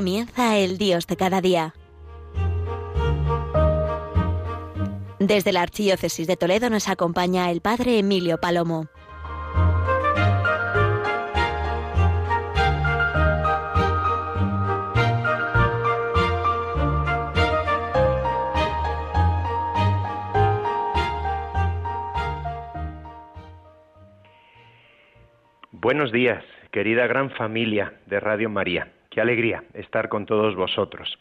Comienza el Dios de cada día. Desde la Archidiócesis de Toledo nos acompaña el Padre Emilio Palomo. Buenos días, querida gran familia de Radio María. Qué alegría estar con todos vosotros.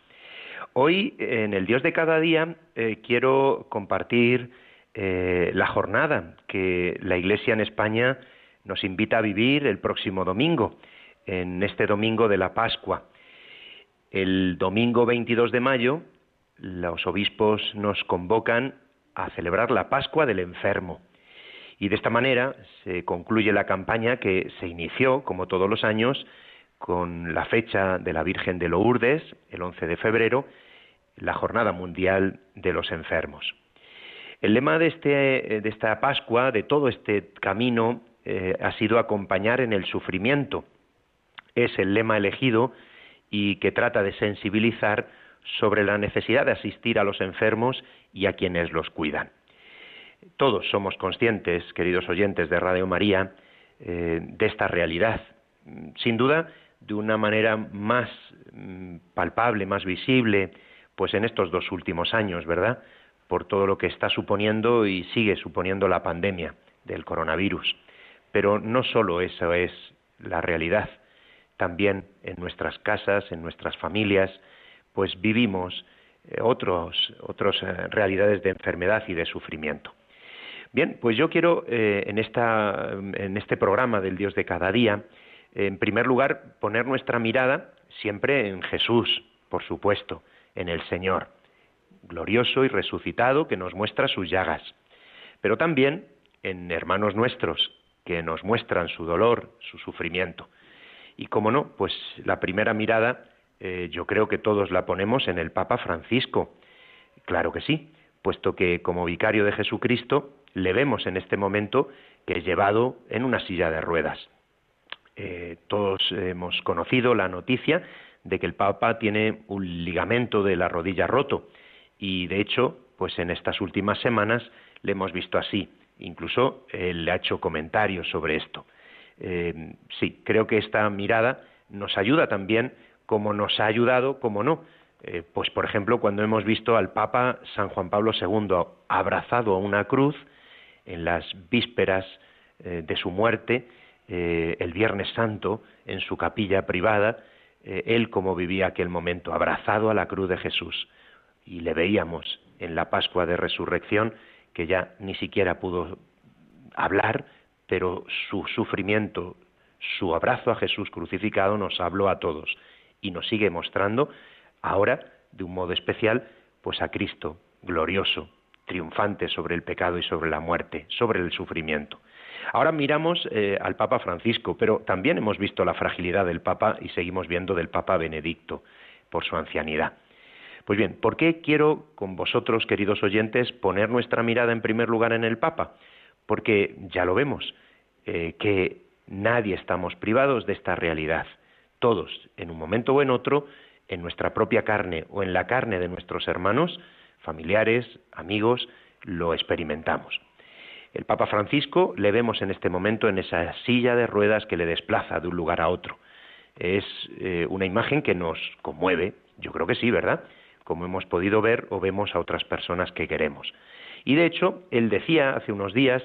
Hoy, en el Dios de cada día, eh, quiero compartir eh, la jornada que la Iglesia en España nos invita a vivir el próximo domingo, en este domingo de la Pascua. El domingo 22 de mayo, los obispos nos convocan a celebrar la Pascua del enfermo. Y de esta manera se concluye la campaña que se inició, como todos los años, con la fecha de la Virgen de Lourdes, el 11 de febrero, la Jornada Mundial de los Enfermos. El lema de, este, de esta Pascua, de todo este camino, eh, ha sido acompañar en el sufrimiento. Es el lema elegido y que trata de sensibilizar sobre la necesidad de asistir a los enfermos y a quienes los cuidan. Todos somos conscientes, queridos oyentes de Radio María, eh, de esta realidad. Sin duda, de una manera más mm, palpable, más visible, pues en estos dos últimos años, ¿verdad? Por todo lo que está suponiendo y sigue suponiendo la pandemia del coronavirus. Pero no solo eso es la realidad, también en nuestras casas, en nuestras familias, pues vivimos eh, otros, otras eh, realidades de enfermedad y de sufrimiento. Bien, pues yo quiero eh, en, esta, en este programa del Dios de cada día, en primer lugar, poner nuestra mirada siempre en Jesús, por supuesto, en el Señor, glorioso y resucitado que nos muestra sus llagas, pero también en hermanos nuestros que nos muestran su dolor, su sufrimiento. Y como no, pues la primera mirada eh, yo creo que todos la ponemos en el Papa Francisco. Claro que sí, puesto que como vicario de Jesucristo le vemos en este momento que es llevado en una silla de ruedas. Eh, todos hemos conocido la noticia de que el Papa tiene un ligamento de la rodilla roto y de hecho, pues en estas últimas semanas le hemos visto así. Incluso él le ha hecho comentarios sobre esto. Eh, sí, creo que esta mirada nos ayuda también, como nos ha ayudado, como no, eh, pues por ejemplo cuando hemos visto al Papa San Juan Pablo II abrazado a una cruz en las vísperas eh, de su muerte, eh, el Viernes Santo, en su capilla privada, él como vivía aquel momento, abrazado a la cruz de Jesús. Y le veíamos en la Pascua de Resurrección que ya ni siquiera pudo hablar, pero su sufrimiento, su abrazo a Jesús crucificado nos habló a todos y nos sigue mostrando ahora, de un modo especial, pues a Cristo, glorioso, triunfante sobre el pecado y sobre la muerte, sobre el sufrimiento. Ahora miramos eh, al Papa Francisco, pero también hemos visto la fragilidad del Papa y seguimos viendo del Papa Benedicto por su ancianidad. Pues bien, ¿por qué quiero con vosotros, queridos oyentes, poner nuestra mirada en primer lugar en el Papa? Porque ya lo vemos, eh, que nadie estamos privados de esta realidad. Todos, en un momento o en otro, en nuestra propia carne o en la carne de nuestros hermanos, familiares, amigos, lo experimentamos. El Papa Francisco le vemos en este momento en esa silla de ruedas que le desplaza de un lugar a otro. Es eh, una imagen que nos conmueve, yo creo que sí, ¿verdad? Como hemos podido ver o vemos a otras personas que queremos. Y de hecho, él decía hace unos días,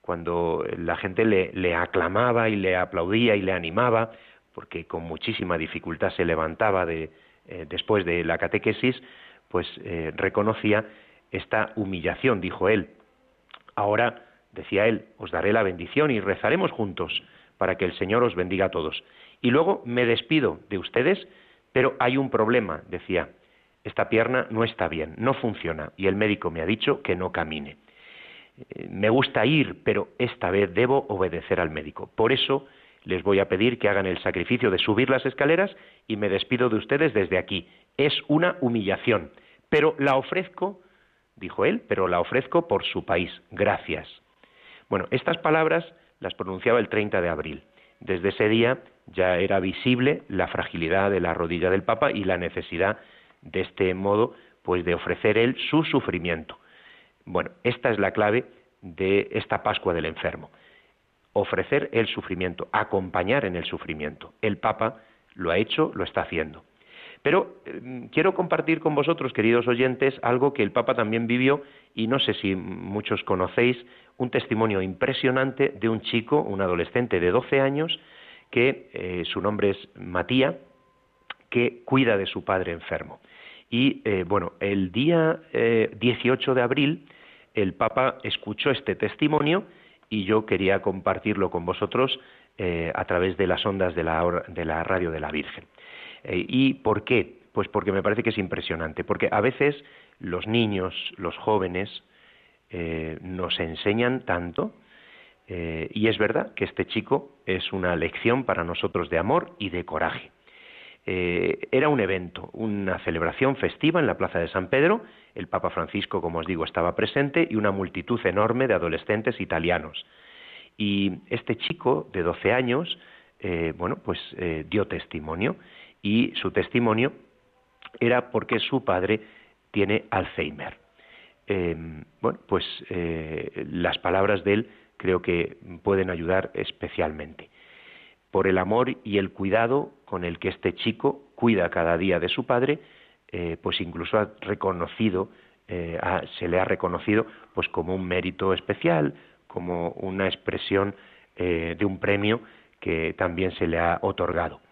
cuando la gente le aclamaba y le aplaudía y le animaba, porque con muchísima dificultad se levantaba de, eh, después de la catequesis, pues eh, reconocía esta humillación, dijo él. Ahora, decía él, os daré la bendición y rezaremos juntos para que el Señor os bendiga a todos. Y luego me despido de ustedes, pero hay un problema, decía. Esta pierna no está bien, no funciona, y el médico me ha dicho que no camine. Eh, me gusta ir, pero esta vez debo obedecer al médico. Por eso les voy a pedir que hagan el sacrificio de subir las escaleras y me despido de ustedes desde aquí. Es una humillación, pero la ofrezco, dijo él, pero la ofrezco por su país. Gracias. Bueno, estas palabras las pronunciaba el 30 de abril. Desde ese día ya era visible la fragilidad de la rodilla del Papa y la necesidad de este modo pues de ofrecer él su sufrimiento. Bueno, esta es la clave de esta Pascua del enfermo. Ofrecer el sufrimiento, acompañar en el sufrimiento. El Papa lo ha hecho, lo está haciendo. Pero eh, quiero compartir con vosotros, queridos oyentes, algo que el Papa también vivió y no sé si muchos conocéis, un testimonio impresionante de un chico, un adolescente de 12 años, que eh, su nombre es Matías, que cuida de su padre enfermo. Y eh, bueno, el día 18 de abril el Papa escuchó este testimonio y yo quería compartirlo con vosotros a través de las ondas de la, de la radio de la Virgen. Eh, ¿Y por qué? Pues porque me parece que es impresionante, porque a veces los niños, los jóvenes, eh, nos enseñan tanto, eh, y es verdad que este chico es una lección para nosotros de amor y de coraje. era un evento, una celebración festiva en la Plaza de San Pedro, el Papa Francisco, como os digo, estaba presente y una multitud enorme de adolescentes italianos. Y este chico de 12 años, bueno, pues dio testimonio y su testimonio era porque su padre tiene Alzheimer. Em, bueno, pues eh, las palabras de él creo que pueden ayudar especialmente. Por el amor y el cuidado con el que este chico cuida cada día de su padre, eh, pues incluso ha reconocido, eh, se le ha reconocido pues como un mérito especial, como una expresión de un premio que también se le ha otorgado.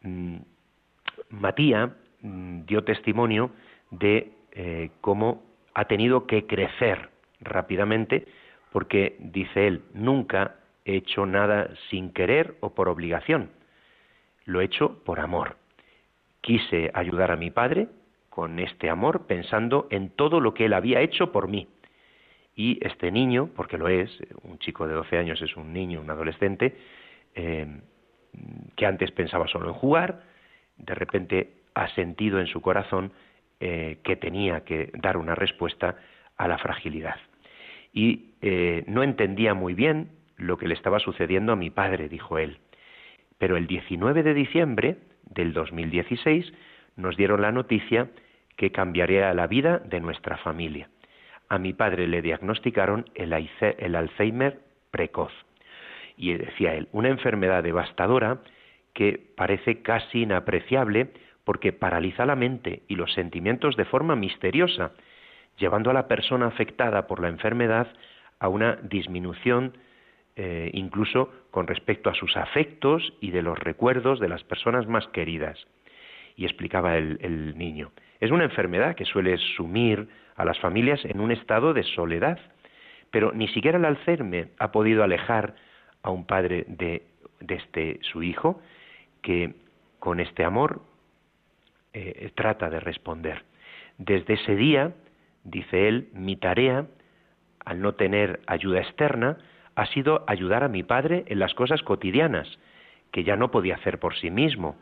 Mm, Matías mm, dio testimonio de eh, cómo ha tenido que crecer rápidamente porque, dice él, nunca he hecho nada sin querer o por obligación. Lo he hecho por amor. Quise ayudar a mi padre con este amor pensando en todo lo que él había hecho por mí. Y este niño, porque lo es, un chico de 12 años es un niño, un adolescente, eh, que antes pensaba solo en jugar, de repente ha sentido en su corazón eh, que tenía que dar una respuesta a la fragilidad. Y eh, no entendía muy bien lo que le estaba sucediendo a mi padre, dijo él. Pero el 19 de diciembre del 2016 nos dieron la noticia que cambiaría la vida de nuestra familia. A mi padre le diagnosticaron el Alzheimer precoz. Y decía él, una enfermedad devastadora que parece casi inapreciable porque paraliza la mente y los sentimientos de forma misteriosa, llevando a la persona afectada por la enfermedad a una disminución eh, incluso con respecto a sus afectos y de los recuerdos de las personas más queridas. Y explicaba el, niño, es una enfermedad que suele sumir a las familias en un estado de soledad, pero ni siquiera el Alzheimer ha podido alejar a un padre de, de este, su hijo, que con este amor eh, trata de responder. Desde ese día, dice él, mi tarea, al no tener ayuda externa, ha sido ayudar a mi padre en las cosas cotidianas, que ya no podía hacer por sí mismo,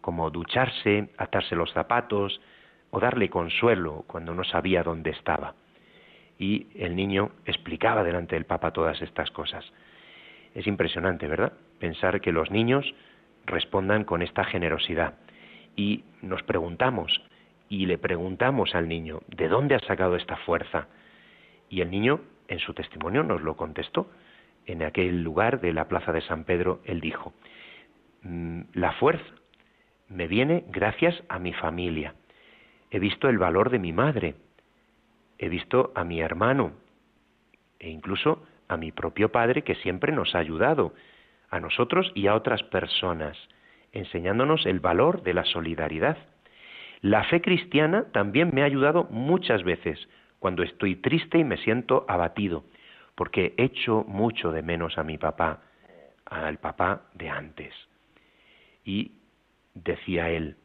como ducharse, atarse los zapatos o darle consuelo cuando no sabía dónde estaba. Y el niño explicaba delante del Papa todas estas cosas. Es impresionante, ¿verdad? Pensar que los niños respondan con esta generosidad. Y nos preguntamos, y le preguntamos al niño, ¿de dónde ha sacado esta fuerza? Y el niño, en su testimonio, nos lo contestó. En aquel lugar de la plaza de San Pedro, él dijo, mm, la fuerza me viene gracias a mi familia. He visto el valor de mi madre, he visto a mi hermano e incluso a mi propio padre que siempre nos ha ayudado a nosotros y a otras personas, enseñándonos el valor de la solidaridad. La fe cristiana también me ha ayudado muchas veces cuando estoy triste y me siento abatido, porque echo mucho de menos a mi papá, al papá de antes. Y decía él,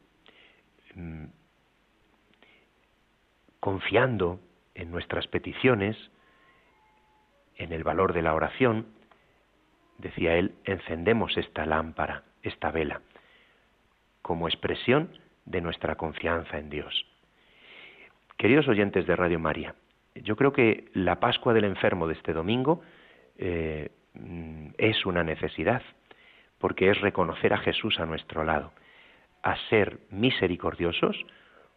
mm, confiando en nuestras peticiones, en el valor de la oración, decía él, encendemos esta lámpara, esta vela, como expresión de nuestra confianza en Dios. Queridos oyentes de Radio María, yo creo que la Pascua del Enfermo de este domingo eh, es una necesidad, porque es reconocer a Jesús a nuestro lado, a ser misericordiosos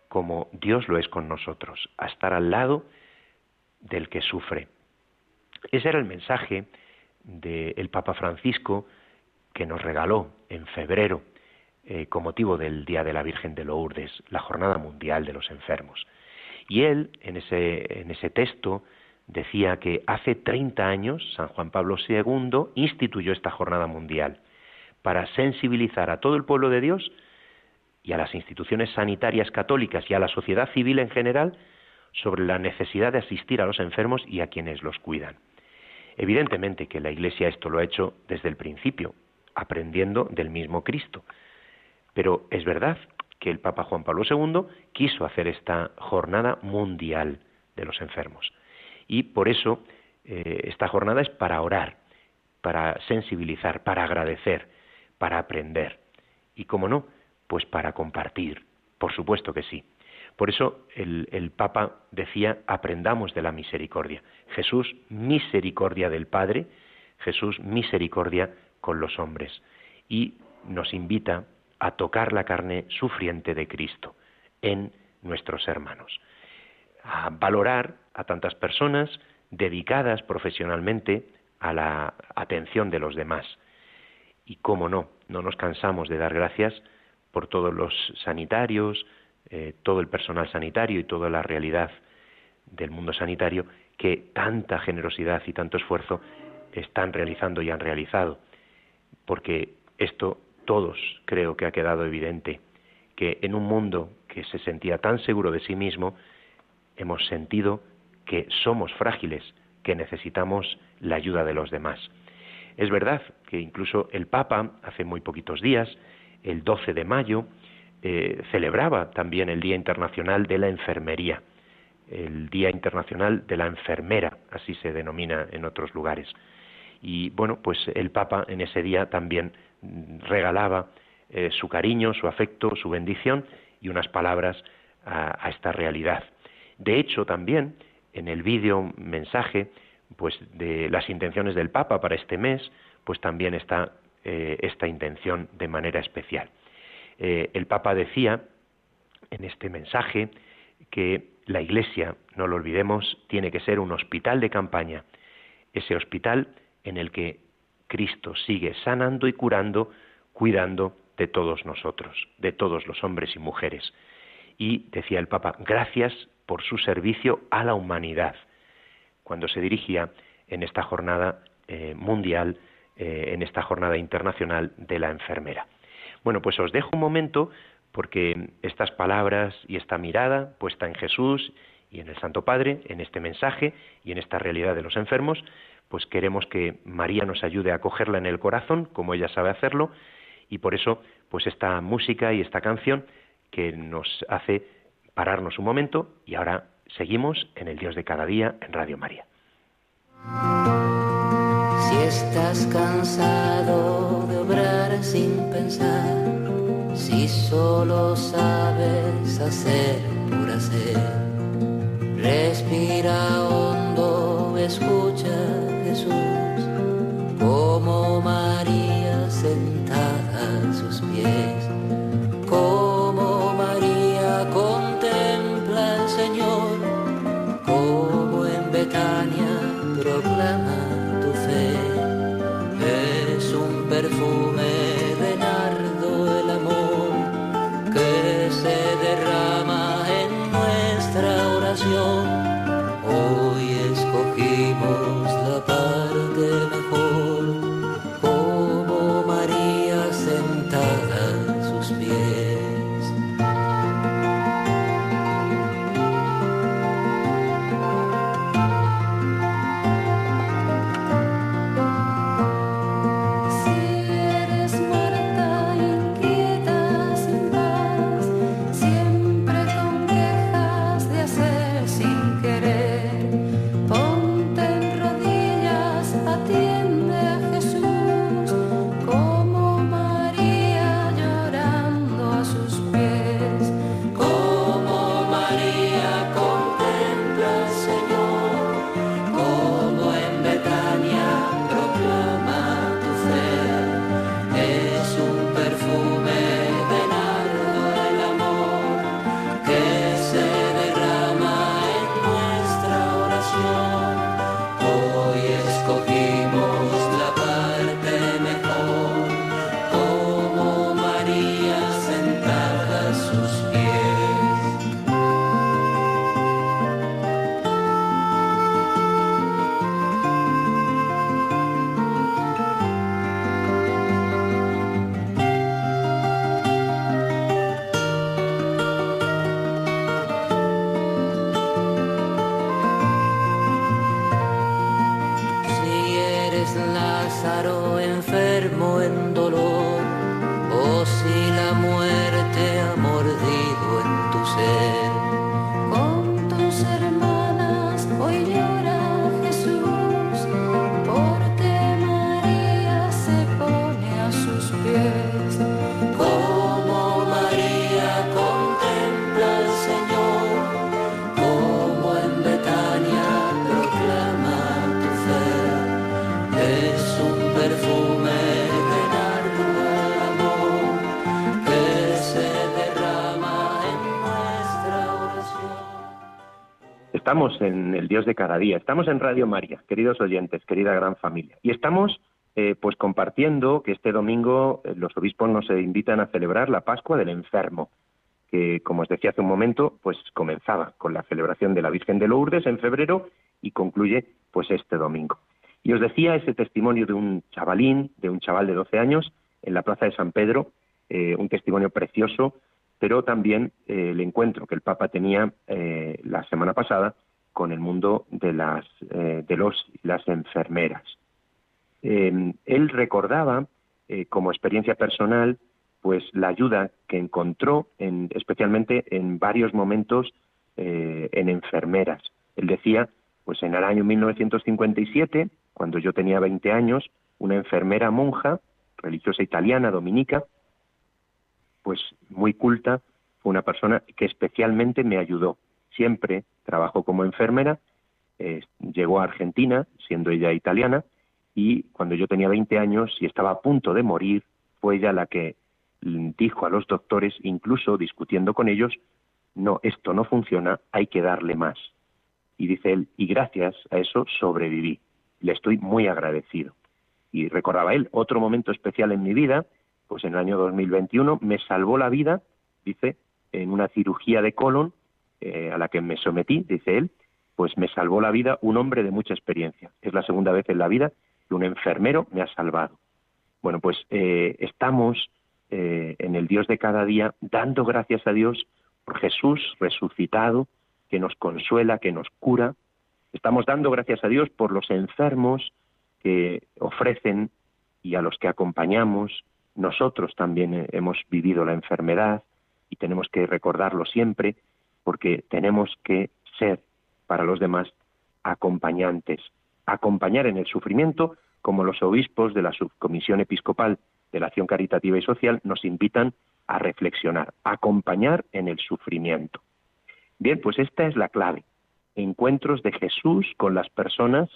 como Dios lo es con nosotros, a estar al lado del que sufre. Ese era el mensaje del Papa Francisco que nos regaló en febrero eh, con motivo del Día de la Virgen de Lourdes, la Jornada Mundial de los Enfermos. Y él, en ese, en ese texto, decía que hace 30 años San Juan Pablo II instituyó esta jornada mundial para sensibilizar a todo el pueblo de Dios y a las instituciones sanitarias católicas y a la sociedad civil en general sobre la necesidad de asistir a los enfermos y a quienes los cuidan. Evidentemente que la Iglesia esto lo ha hecho desde el principio, aprendiendo del mismo Cristo. Pero es verdad que el Papa Juan Pablo II quiso hacer esta jornada mundial de los enfermos. Y por eso eh, esta jornada es para orar, para sensibilizar, para agradecer, para aprender. Y como no, pues para compartir. Por supuesto que sí. Por eso el, Papa decía, aprendamos de la misericordia. Jesús, misericordia del Padre, Jesús, misericordia con los hombres. Y nos invita a tocar la carne sufriente de Cristo en nuestros hermanos. A valorar a tantas personas dedicadas profesionalmente a la atención de los demás. Y cómo no, no nos cansamos de dar gracias por todos los sanitarios, eh, todo el personal sanitario y toda la realidad del mundo sanitario que tanta generosidad y tanto esfuerzo están realizando y han realizado. Porque esto todos creo que ha quedado evidente, que en un mundo que se sentía tan seguro de sí mismo, hemos sentido que somos frágiles, que necesitamos la ayuda de los demás. Es verdad que incluso el Papa, hace muy poquitos días, el 12 de mayo, eh, celebraba también el Día Internacional de la Enfermería, el Día Internacional de la Enfermera, así se denomina en otros lugares. Y bueno, pues el Papa en ese día también regalaba eh, su cariño, su afecto, su bendición y unas palabras a, esta realidad. De hecho, también en el vídeo mensaje pues de las intenciones del Papa para este mes, pues también está eh, esta intención de manera especial. Eh, el Papa decía en este mensaje que la Iglesia, no lo olvidemos, tiene que ser un hospital de campaña, ese hospital en el que Cristo sigue sanando y curando, cuidando de todos nosotros, de todos los hombres y mujeres. Y decía el Papa, gracias por su servicio a la humanidad, cuando se dirigía en esta jornada eh, mundial, eh, en esta jornada internacional de la enfermera. Bueno, pues os dejo un momento porque estas palabras y esta mirada puesta en Jesús y en el Santo Padre, en este mensaje y en esta realidad de los enfermos, pues queremos que María nos ayude a cogerla en el corazón, como ella sabe hacerlo, y por eso, pues esta música y esta canción que nos hace pararnos un momento y ahora seguimos en el Dios de cada día en Radio María. Si estás pensar, si solo sabes hacer por hacer, respira hondo, escucha Estamos en el Dios de cada día, estamos en Radio María, queridos oyentes, querida gran familia, y estamos eh, pues compartiendo que este domingo eh, los obispos nos invitan a celebrar la Pascua del Enfermo, que como os decía hace un momento, pues comenzaba con la celebración de la Virgen de Lourdes en febrero y concluye pues este domingo. Y os decía ese testimonio de un chavalín, de un chaval de 12 años, en la Plaza de San Pedro, eh, un testimonio precioso, pero también eh, el encuentro que el Papa tenía eh, la semana pasada con el mundo de las eh, de los las enfermeras. Él recordaba como experiencia personal pues la ayuda que encontró en, especialmente en varios momentos en enfermeras. Él decía, pues en el año 1957, cuando yo tenía 20 años, una enfermera monja, religiosa italiana, dominica, pues muy culta, una persona que especialmente me ayudó. Siempre trabajó como enfermera, eh, llegó a Argentina, siendo ella italiana, y cuando yo tenía 20 años y estaba a punto de morir, fue ella la que dijo a los doctores, incluso discutiendo con ellos, no, esto no funciona, hay que darle más. Y dice él, y gracias a eso sobreviví. Le estoy muy agradecido. Y recordaba él, otro momento especial en mi vida, pues en el año 2021 me salvó la vida, dice, en una cirugía de colon eh, a la que me sometí, dice él, pues me salvó la vida un hombre de mucha experiencia. Es la segunda vez en la vida que un enfermero me ha salvado. Bueno, pues eh, estamos eh, en el Dios de cada día dando gracias a Dios por Jesús resucitado, que nos consuela, que nos cura. Estamos dando gracias a Dios por los enfermos que ofrecen y a los que acompañamos. Nosotros también eh, hemos vivido la enfermedad y tenemos que recordarlo siempre porque tenemos que ser para los demás acompañantes, acompañar en el sufrimiento como los obispos de la Subcomisión Episcopal de la Acción Caritativa y Social nos invitan a reflexionar, acompañar en el sufrimiento. Bien, pues esta es la clave. Encuentros de Jesús con las personas,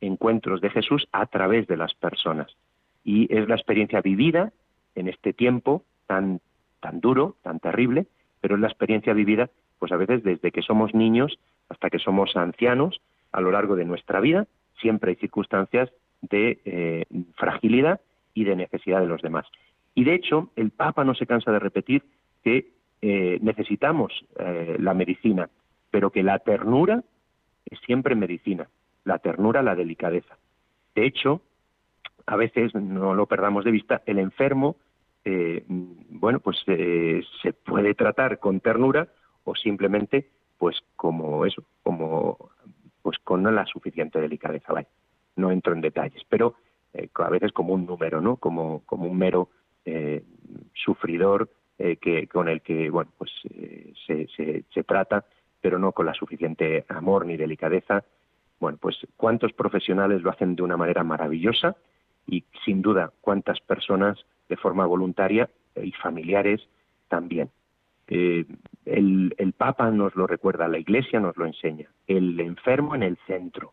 encuentros de Jesús a través de las personas. Y es la experiencia vivida en este tiempo tan, tan duro, tan terrible, pero es la experiencia vivida, pues a veces desde que somos niños hasta que somos ancianos, a lo largo de nuestra vida, siempre hay circunstancias de eh, fragilidad y de necesidad de los demás. Y de hecho, el Papa no se cansa de repetir que eh, necesitamos eh, la medicina, pero que la ternura es siempre medicina, la ternura, la delicadeza. De hecho, a veces no lo perdamos de vista, el enfermo, eh, bueno, pues eh, se puede tratar con ternura o simplemente, pues como eso, como pues con la suficiente delicadeza, ¿vale? No entro en detalles, pero eh, a veces como un número, ¿no? Como, como un mero sufridor que, con el que, bueno, pues se, se, se trata, pero no con la suficiente amor ni delicadeza. Bueno, pues cuántos profesionales lo hacen de una manera maravillosa y sin duda cuántas personas de forma voluntaria y familiares también. Eh, el, el, Papa nos lo recuerda, la Iglesia nos lo enseña. El enfermo en el centro.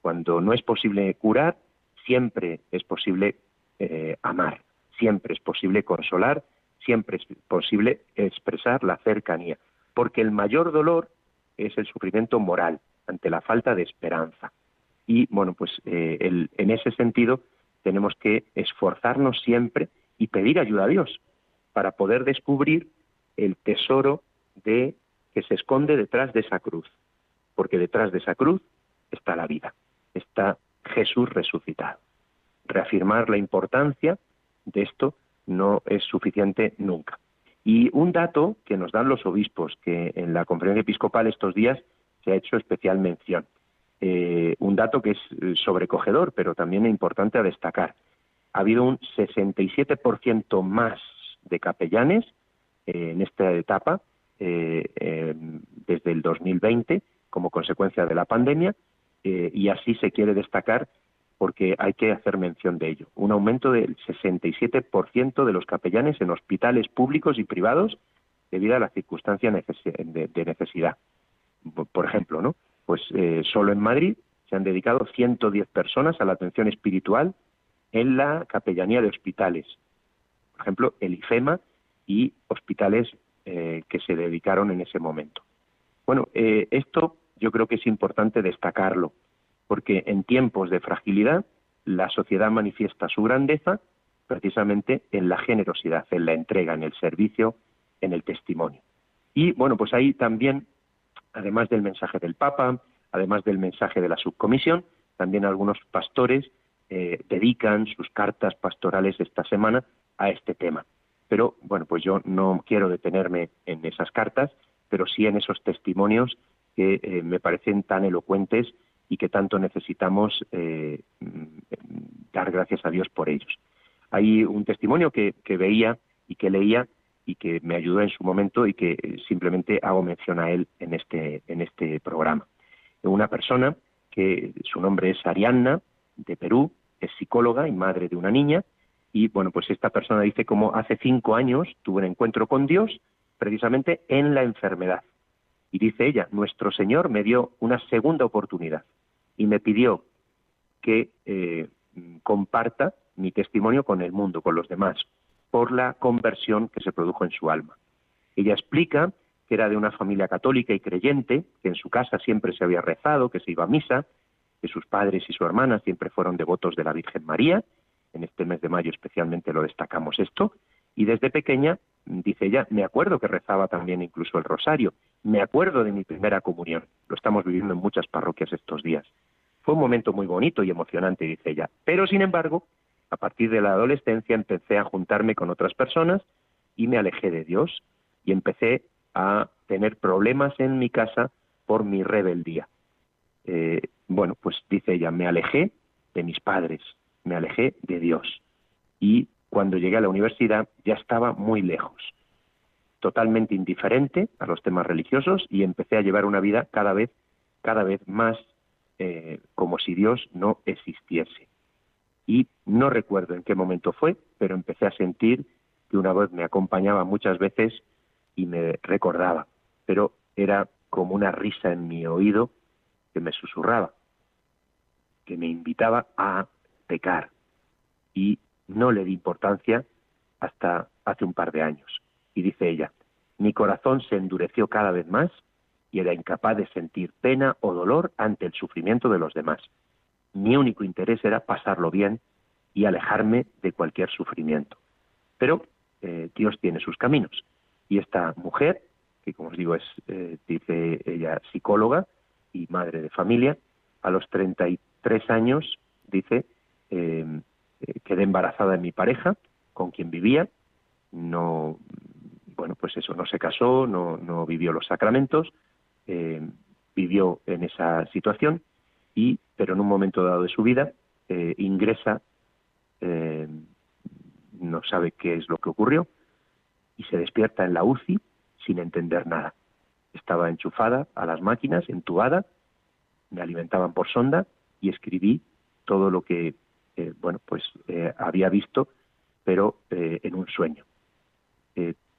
Cuando no es posible curar, siempre es posible eh, amar, siempre es posible consolar, siempre es posible expresar la cercanía, porque el mayor dolor es el sufrimiento moral ante la falta de esperanza. Y bueno, pues eh, el, en ese sentido tenemos que esforzarnos siempre y pedir ayuda a Dios para poder descubrir el tesoro de que se esconde detrás de esa cruz, porque detrás de esa cruz está la vida, está Jesús resucitado. Reafirmar la importancia de esto no es suficiente nunca. Y un dato que nos dan los obispos, que en la conferencia episcopal estos días se ha hecho especial mención. Eh, un dato que es sobrecogedor, pero también importante a destacar. ha habido un 67% más de capellanes eh, en esta etapa eh, eh, desde el 2020 como consecuencia de la pandemia y así se quiere destacar porque hay que hacer mención de ello. Un aumento del 67% de los capellanes en hospitales públicos y privados debido a la circunstancia de necesidad. Por ejemplo, ¿no? Pues solo en Madrid se han dedicado 110 personas a la atención espiritual en la capellanía de hospitales. Por ejemplo, el IFEMA y hospitales eh, que se dedicaron en ese momento. Bueno, eh, esto yo creo que es importante destacarlo, porque en tiempos de fragilidad la sociedad manifiesta su grandeza precisamente en la generosidad, en la entrega, en el servicio, en el testimonio. Y bueno, pues ahí también, además del mensaje del Papa, además del mensaje de la subcomisión, también algunos pastores eh, dedican sus cartas pastorales esta semana a este tema. Pero bueno, pues yo no quiero detenerme en esas cartas, pero sí en esos testimonios que eh, me parecen tan elocuentes y que tanto necesitamos eh, dar gracias a Dios por ellos. Hay un testimonio que veía y que leía y que me ayudó en su momento y que simplemente hago mención a él en este, en este programa. Una persona que su nombre es Arianna, de Perú, es psicóloga y madre de una niña, y bueno, pues esta persona dice como hace cinco años tuvo un encuentro con Dios precisamente en la enfermedad. Y dice ella, nuestro Señor me dio una segunda oportunidad y me pidió que eh, comparta mi testimonio con el mundo, con los demás, por la conversión que se produjo en su alma. Ella explica que era de una familia católica y creyente, que en su casa siempre se había rezado, que se iba a misa, que sus padres y su hermana siempre fueron devotos de la Virgen María, en este mes de mayo especialmente lo destacamos esto, y desde pequeña, dice ella, me acuerdo que rezaba también incluso el rosario, me acuerdo de mi primera comunión, lo estamos viviendo en muchas parroquias estos días. Fue un momento muy bonito y emocionante, dice ella, pero sin embargo, a partir de la adolescencia empecé a juntarme con otras personas y me alejé de Dios y empecé a tener problemas en mi casa por mi rebeldía. Eh, bueno, pues dice ella, me alejé de mis padres, me alejé de Dios. Y cuando llegué a la universidad ya estaba muy lejos, totalmente indiferente a los temas religiosos y empecé a llevar una vida cada vez, cada vez más eh, como si Dios no existiese. Y no recuerdo en qué momento fue, pero empecé a sentir que una voz me acompañaba muchas veces y me recordaba, pero era como una risa en mi oído que me susurraba que me invitaba a pecar y no le di importancia hasta hace un par de años. Y dice ella, mi corazón se endureció cada vez más y era incapaz de sentir pena o dolor ante el sufrimiento de los demás. Mi único interés era pasarlo bien y alejarme de cualquier sufrimiento. Pero eh, Dios tiene sus caminos. Y esta mujer, que como os digo es, eh, dice ella, psicóloga y madre de familia, a los 33 tres años, dice, eh, eh, quedé embarazada de mi pareja, con quien vivía, no, bueno, pues eso, no se casó, no, no vivió los sacramentos, vivió en esa situación, y, pero en un momento dado de su vida, ingresa, no sabe qué es lo que ocurrió, y se despierta en la UCI sin entender nada. Estaba enchufada a las máquinas, entubada, me alimentaban por sonda y escribí todo lo que eh, bueno pues eh, había visto pero eh, en un sueño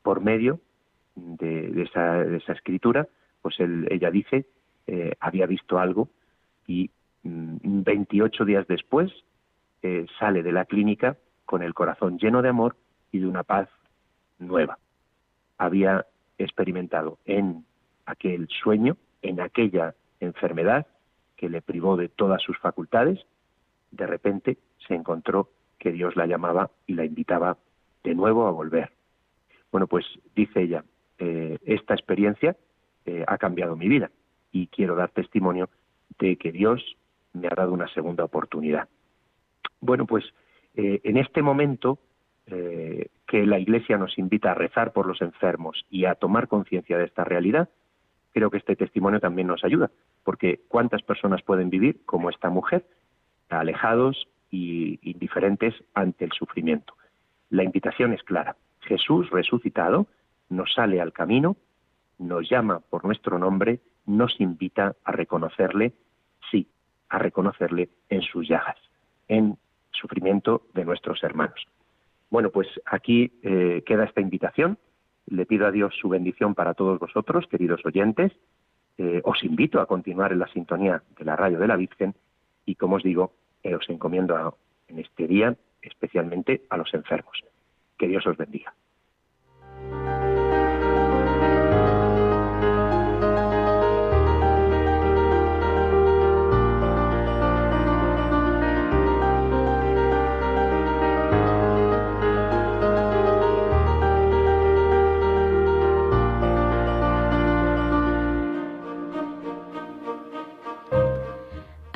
por medio de, esa, escritura pues ella dice había visto algo y 28 mm, días después sale de la clínica con el corazón lleno de amor y de una paz nueva había experimentado en aquel sueño en aquella enfermedad que le privó de todas sus facultades, de repente se encontró que Dios la llamaba y la invitaba de nuevo a volver. Bueno, pues dice ella, eh, esta experiencia eh, ha cambiado mi vida y quiero dar testimonio de que Dios me ha dado una segunda oportunidad. Bueno, pues eh, en este momento que la Iglesia nos invita a rezar por los enfermos y a tomar conciencia de esta realidad, creo que este testimonio también nos ayuda, porque cuántas personas pueden vivir como esta mujer, alejados y indiferentes ante el sufrimiento. La invitación es clara. Jesús resucitado nos sale al camino, nos llama por nuestro nombre, nos invita a reconocerle, a reconocerle en sus llagas, en sufrimiento de nuestros hermanos. Bueno, pues aquí eh, queda esta invitación. Le pido a Dios su bendición para todos vosotros, queridos oyentes. Eh, os invito a continuar en la sintonía de la radio de la Virgen y, como os digo, eh, os encomiendo en este día especialmente a los enfermos. Que Dios os bendiga.